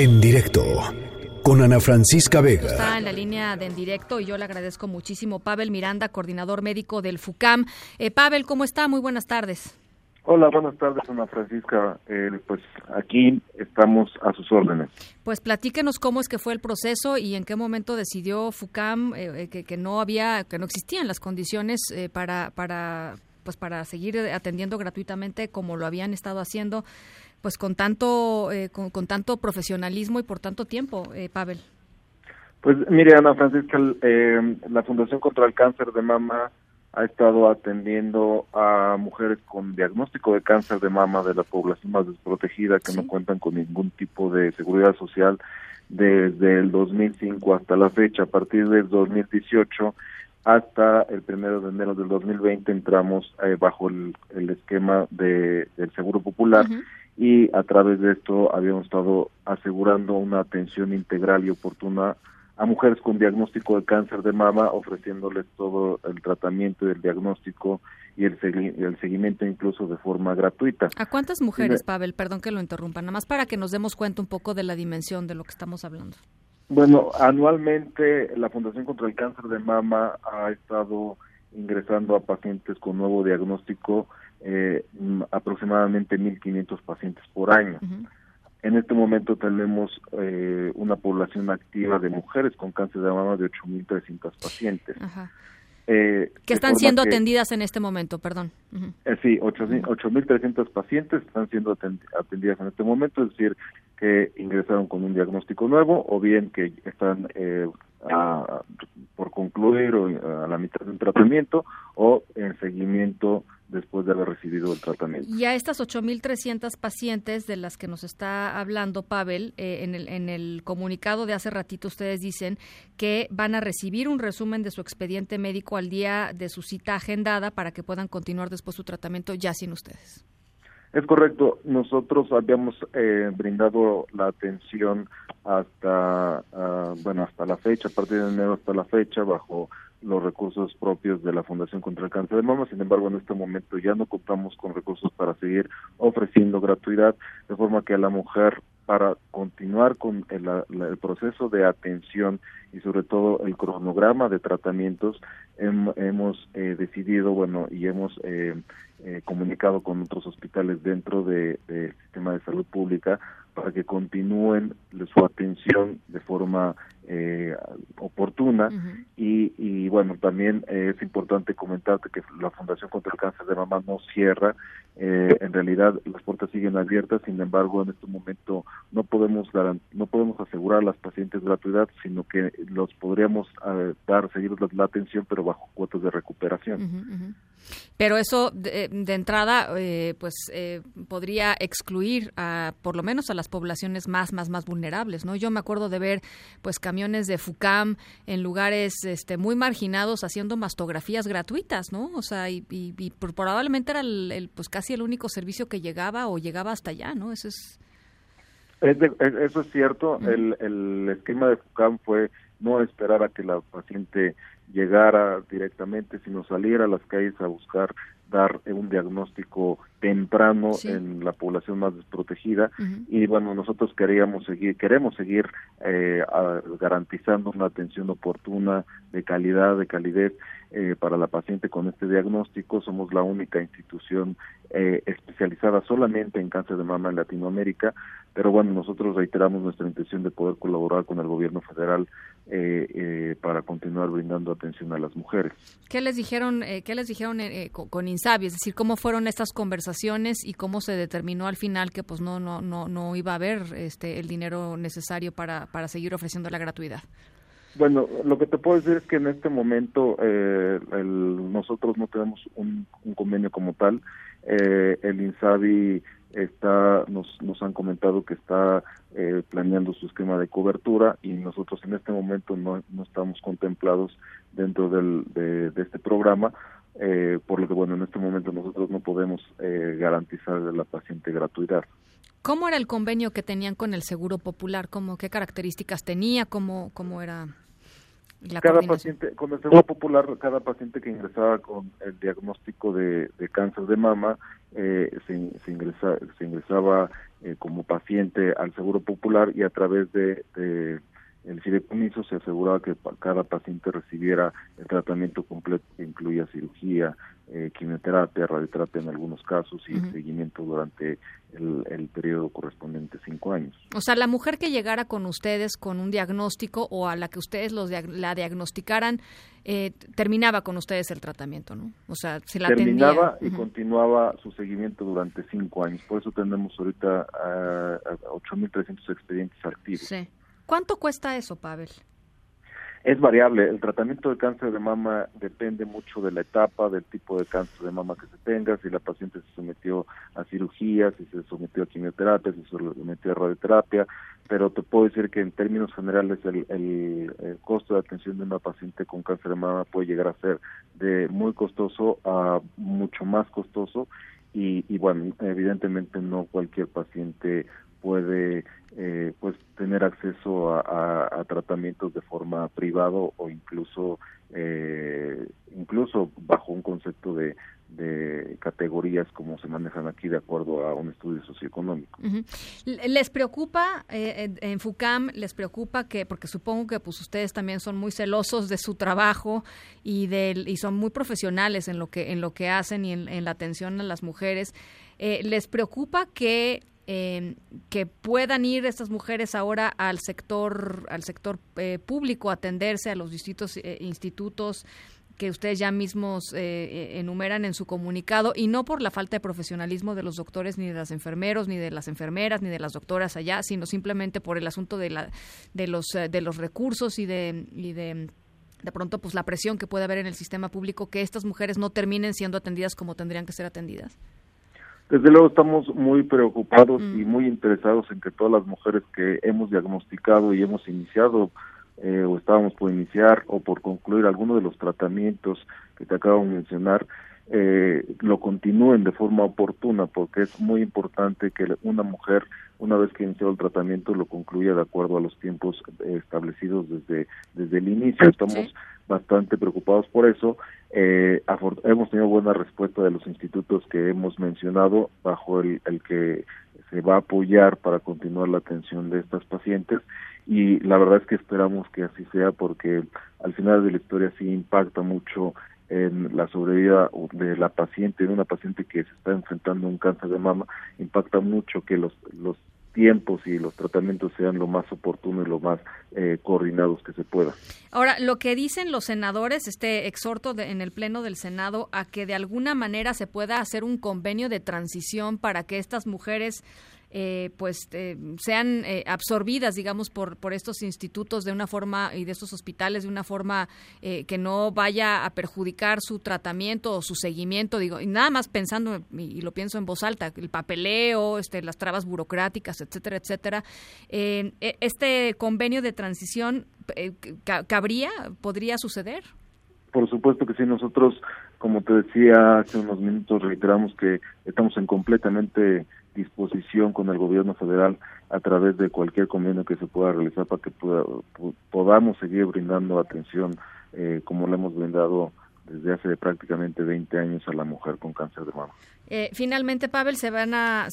En directo con Ana Francisca Vega. Está en la línea de en directo y yo le agradezco muchísimo. Pavel Miranda, coordinador médico del FUCAM. Eh, Pavel, ¿cómo está? Muy buenas tardes. Hola, buenas tardes, Ana Francisca. Eh, pues aquí estamos a sus órdenes. Pues platíquenos cómo es que fue el proceso y en qué momento decidió FUCAM eh, que, que, no había, que no existían las condiciones eh, para, para, pues para seguir atendiendo gratuitamente como lo habían estado haciendo pues con tanto eh, con, con, tanto profesionalismo y por tanto tiempo, eh, Pavel. Pues mire, Ana Francisca, eh, la Fundación contra el Cáncer de Mama ha estado atendiendo a mujeres con diagnóstico de cáncer de mama de la población más desprotegida que ¿Sí? no cuentan con ningún tipo de seguridad social desde el 2005 hasta la fecha. A partir del 2018 hasta el primero de enero del 2020 entramos eh, bajo el, el esquema de, del Seguro Popular. Uh -huh y a través de esto habíamos estado asegurando una atención integral y oportuna a mujeres con diagnóstico de cáncer de mama, ofreciéndoles todo el tratamiento y el diagnóstico y el, segui el seguimiento incluso de forma gratuita. ¿A cuántas mujeres, Pavel? Perdón que lo interrumpa, nada más para que nos demos cuenta un poco de la dimensión de lo que estamos hablando. Bueno, anualmente la Fundación contra el Cáncer de Mama ha estado ingresando a pacientes con nuevo diagnóstico eh, aproximadamente 1.500 pacientes por año. Uh -huh. En este momento tenemos eh, una población activa de mujeres con cáncer de mama de 8.300 pacientes. Uh -huh. Eh, que están siendo que, atendidas en este momento, perdón. Uh -huh. eh, sí, 8.300 pacientes están siendo atendidas en este momento, es decir, que ingresaron con un diagnóstico nuevo o bien que están eh, a, por concluir o a la mitad de un tratamiento o en seguimiento después de haber recibido el tratamiento. Y a estas 8.300 pacientes de las que nos está hablando Pavel, eh, en, el, en el comunicado de hace ratito ustedes dicen que van a recibir un resumen de su expediente médico al día de su cita agendada para que puedan continuar después su tratamiento ya sin ustedes. Es correcto. Nosotros habíamos eh, brindado la atención hasta, uh, bueno, hasta la fecha, a partir de enero hasta la fecha, bajo los recursos propios de la Fundación contra el Cáncer de Mama. Sin embargo, en este momento ya no contamos con recursos para seguir ofreciendo gratuidad, de forma que a la mujer para continuar con el, el, proceso de atención y sobre todo el cronograma de tratamientos hem, hemos eh, decidido bueno y hemos eh, eh, comunicado con otros hospitales dentro del de sistema de salud pública para que continúen su atención de forma eh, oportuna uh -huh. y, y, bueno también eh, es importante comentarte que la Fundación contra el Cáncer de Mama no cierra eh, en realidad las puertas siguen abiertas sin embargo en este momento no podemos no podemos asegurar a las pacientes gratuidad sino que los podríamos eh, dar seguir la, la, atención pero bajo cuotas de recuperación uh -huh. pero eso de, de entrada eh, pues podría excluir a por lo menos a las poblaciones más más más vulnerables no yo me acuerdo de ver pues camiones de FUCAM en lugares este, muy marginados haciendo mastografías gratuitas, ¿no? O sea, y, y, y probablemente era el, el, pues casi el único servicio que llegaba o llegaba hasta allá, ¿no? Eso es... es de, eso es cierto. Uh -huh. el, el esquema de FUCAM fue no esperar a que la paciente llegara directamente, sino salir a las calles a buscar dar un diagnóstico temprano sí. en la población más desprotegida uh -huh. y bueno nosotros queríamos seguir queremos seguir eh, a, garantizando una atención oportuna de calidad de calidez eh, para la paciente con este diagnóstico somos la única institución eh, especializada solamente en cáncer de mama en Latinoamérica pero bueno nosotros reiteramos nuestra intención de poder colaborar con el gobierno federal eh, eh, para continuar brindando atención a las mujeres. ¿Qué les dijeron, eh, qué les dijeron eh, con, con, Insabi? Es decir, ¿cómo fueron estas conversaciones y cómo se determinó al final que pues no no no no iba a haber este el dinero necesario para para seguir ofreciendo la gratuidad? Bueno, lo que te puedo decir es que en este momento eh, el, nosotros no tenemos un, convenio como tal. Eh, el INSABI está nos, nos han comentado que está eh, planeando su esquema de cobertura y nosotros en este momento no, no estamos contemplados dentro del, de, de este programa eh, por lo que bueno en este momento nosotros no podemos eh, garantizar a la paciente gratuidad. ¿Cómo era el convenio que tenían con el Seguro Popular? ¿Cómo, ¿Qué características tenía? ¿Cómo, cómo era la cada paciente, con el Seguro Popular, cada paciente que ingresaba con el diagnóstico de, de cáncer de mama, eh, se, se, ingresa, se ingresaba como paciente al Seguro Popular y a través de, de el fideicomiso se aseguraba que cada paciente recibiera el tratamiento completo que incluía cirugía, eh, quimioterapia, radioterapia en algunos casos y seguimiento durante el, periodo correspondiente cinco años. O sea, la mujer que llegara con ustedes con un diagnóstico o a la que ustedes los la diagnosticaran, eh, terminaba con ustedes el tratamiento, ¿no? O sea, se la terminaba y continuaba su seguimiento durante cinco años. Por eso tenemos ahorita a, a 8.300 expedientes activos. Sí. ¿Cuánto cuesta eso, Pavel? Es variable. El tratamiento de cáncer de mama depende mucho de la etapa, del tipo de cáncer de mama que se tenga, si la paciente se sometió a cirugía, si se sometió a quimioterapia, si se sometió a radioterapia, pero te puedo decir que en términos generales el, el, costo de atención de una paciente con cáncer de mama puede llegar a ser de muy costoso a mucho más costoso y, y bueno, evidentemente no cualquier paciente puede eh, pues tener acceso a, tratamientos de forma privado o incluso eh, incluso bajo un concepto de, categorías como se manejan aquí de acuerdo a un estudio socioeconómico. ¿Les preocupa eh, en FUCAM, les preocupa que, porque supongo que pues ustedes también son muy celosos de su trabajo y, de, y son muy profesionales en lo que, en lo que hacen y en, la atención a las mujeres, ¿les preocupa que eh, que puedan ir estas mujeres ahora al sector al sector eh, público a atenderse a los distintos eh, institutos que ustedes ya mismos eh, enumeran en su comunicado y no por la falta de profesionalismo de los doctores ni de los enfermeros ni de las enfermeras ni de las doctoras allá sino simplemente por el asunto de la de los de los recursos y de y de de pronto pues la presión que puede haber en el sistema público que estas mujeres no terminen siendo atendidas como tendrían que ser atendidas. Desde luego estamos muy preocupados y mm. muy interesados en que todas las mujeres que hemos diagnosticado y hemos iniciado eh, o estábamos por iniciar o por concluir alguno de los tratamientos que te acabo de mencionar, eh, lo continúen de forma oportuna, porque es muy importante que una mujer, una vez que inició el tratamiento, lo concluya de acuerdo a los tiempos eh, establecidos desde, desde el inicio. Estamos bastante preocupados por eso. Eh, hemos tenido buena respuesta de los institutos que hemos mencionado, bajo el, el que se va a apoyar para continuar la atención de estas pacientes y la verdad es que esperamos que así sea porque al final de la historia sí impacta mucho en la sobrevida de la paciente, de una paciente que se está enfrentando a un cáncer de mama, impacta mucho que los, los tiempos y los tratamientos sean lo más oportunos y lo más eh, coordinados que se pueda. Ahora, lo que dicen los senadores, este exhorto en el Pleno del Senado a que de alguna manera se pueda hacer un convenio de transición para que estas mujeres eh, pues eh, sean eh, absorbidas, digamos, por, por estos institutos de una forma y de estos hospitales de una forma que no vaya a perjudicar su tratamiento o su seguimiento, digo, y nada más pensando, y, lo pienso en voz alta, el papeleo, este, las trabas burocráticas, etcétera, etcétera. E, ¿Este convenio de transición cabría, podría suceder? Por supuesto que sí, nosotros, como te decía hace unos minutos, reiteramos que estamos en completamente disposición con el gobierno federal a través de cualquier convenio que se pueda realizar para que podamos seguir brindando atención eh, como lo hemos brindado desde hace prácticamente 20 años a la mujer con cáncer de mama. Eh, finalmente, Pavel, se van a,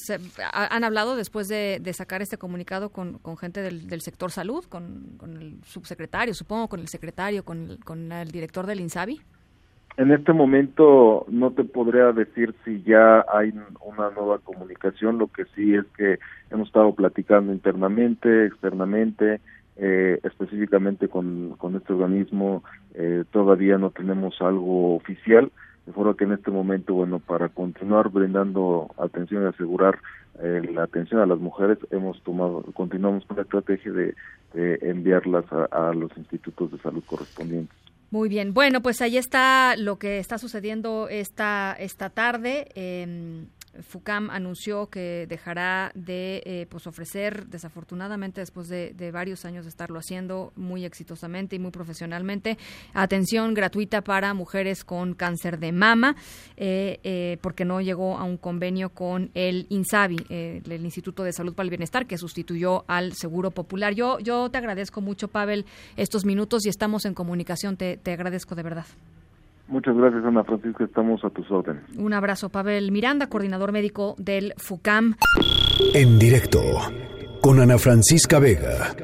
han hablado después de, sacar este comunicado con, gente del, sector salud, con, el subsecretario, supongo, con el secretario, con con el director del INSABI. En este momento no te podría decir si ya hay una nueva comunicación, lo que sí es que hemos estado platicando internamente, externamente, eh, específicamente con, este organismo, eh, todavía no tenemos algo oficial, de forma que en este momento, bueno, para continuar brindando atención y asegurar eh, la atención a las mujeres, hemos tomado, continuamos con la estrategia de, enviarlas a los institutos de salud correspondientes. Muy bien, bueno, pues ahí está lo que está sucediendo esta, esta tarde. Eh, FUCAM anunció que dejará de eh, pues ofrecer, desafortunadamente después de, varios años de estarlo haciendo muy exitosamente y muy profesionalmente, atención gratuita para mujeres con cáncer de mama, eh, eh, porque no llegó a un convenio con el INSABI, el Instituto de Salud para el Bienestar, que sustituyó al Seguro Popular. Yo, yo te agradezco mucho, Pavel, estos minutos y estamos en comunicación. te agradezco de verdad. Muchas gracias, Ana Francisca. Estamos a tus órdenes. Un abrazo, Pavel Miranda, coordinador médico del FUCAM. En directo con Ana Francisca Vega.